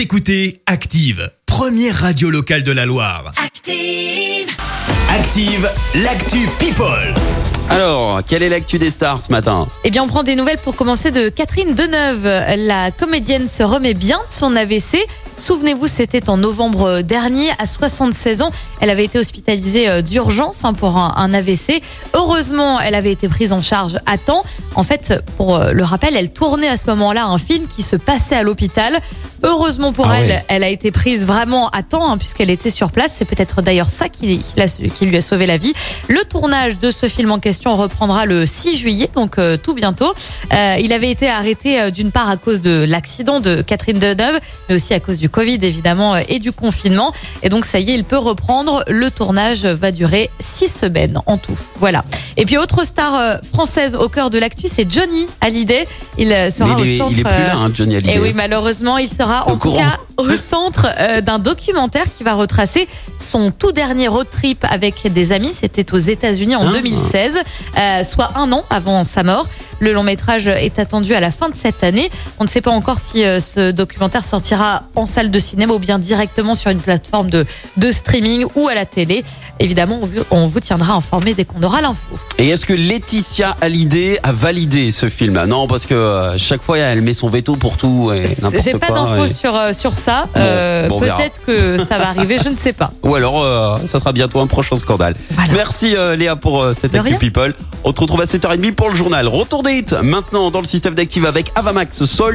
Vous écoutez Active, première radio locale de la Loire. Active. Active, l'actu People. Alors, quelle est l'actu des stars ce matin Eh bien, on prend des nouvelles pour commencer de Catherine Deneuve. La comédienne se remet bien de son AVC. Souvenez-vous, c'était en novembre dernier, à 76 ans. Elle avait été hospitalisée euh, d'urgence hein, pour un, AVC. Heureusement, elle avait été prise en charge à temps. En fait, pour euh, le rappel, elle tournait à ce moment-là un film qui se passait à l'hôpital. Heureusement pour Ah elle, elle a été prise vraiment à temps hein, puisqu'elle était sur place. C'est peut-être d'ailleurs ça qui, lui a sauvé la vie. Le tournage de ce film en question reprendra le 6 juillet, donc euh, tout bientôt. Euh, il avait été arrêté euh, d'une part à cause de l'accident de Catherine Deneuve, mais aussi à cause du Covid évidemment euh, et du confinement. Et donc ça y est, il peut reprendre. Le tournage va durer six semaines en tout. Voilà. Et puis autre star euh, française au cœur de l'actu, c'est Johnny Hallyday. Il sera Mais il, au centre. il est plus là, hein, Johnny Hallyday. et oui, malheureusement, il sera Au en tout courant. cas au centre euh, d'un documentaire qui va retracer son tout dernier road trip avec des amis. C'était aux États-Unis en Ah. 2016, euh, soit un an avant sa mort. Le long métrage est attendu à la fin de cette année. On ne sait pas encore si ce documentaire sortira en salle de cinéma ou bien directement sur une plateforme de, de streaming ou à la télé. Évidemment, on vous, tiendra informé dès qu'on aura l'info. Et est-ce que Laetitia Hallyday a validé ce film? Non, parce que euh, chaque fois elle met son veto pour tout et n'importe J'ai pas d'infos et- sur, euh, sur ça. Bon, Euh, bon. Peut-être que ça va arriver, je ne sais pas. Ou alors, euh, ça sera bientôt un prochain scandale. Voilà. Merci euh, Léa pour cette Actu. People. On te retrouve à 7h30 pour le journal. Retour des hits maintenant dans le système d'Active avec Avamax Sol.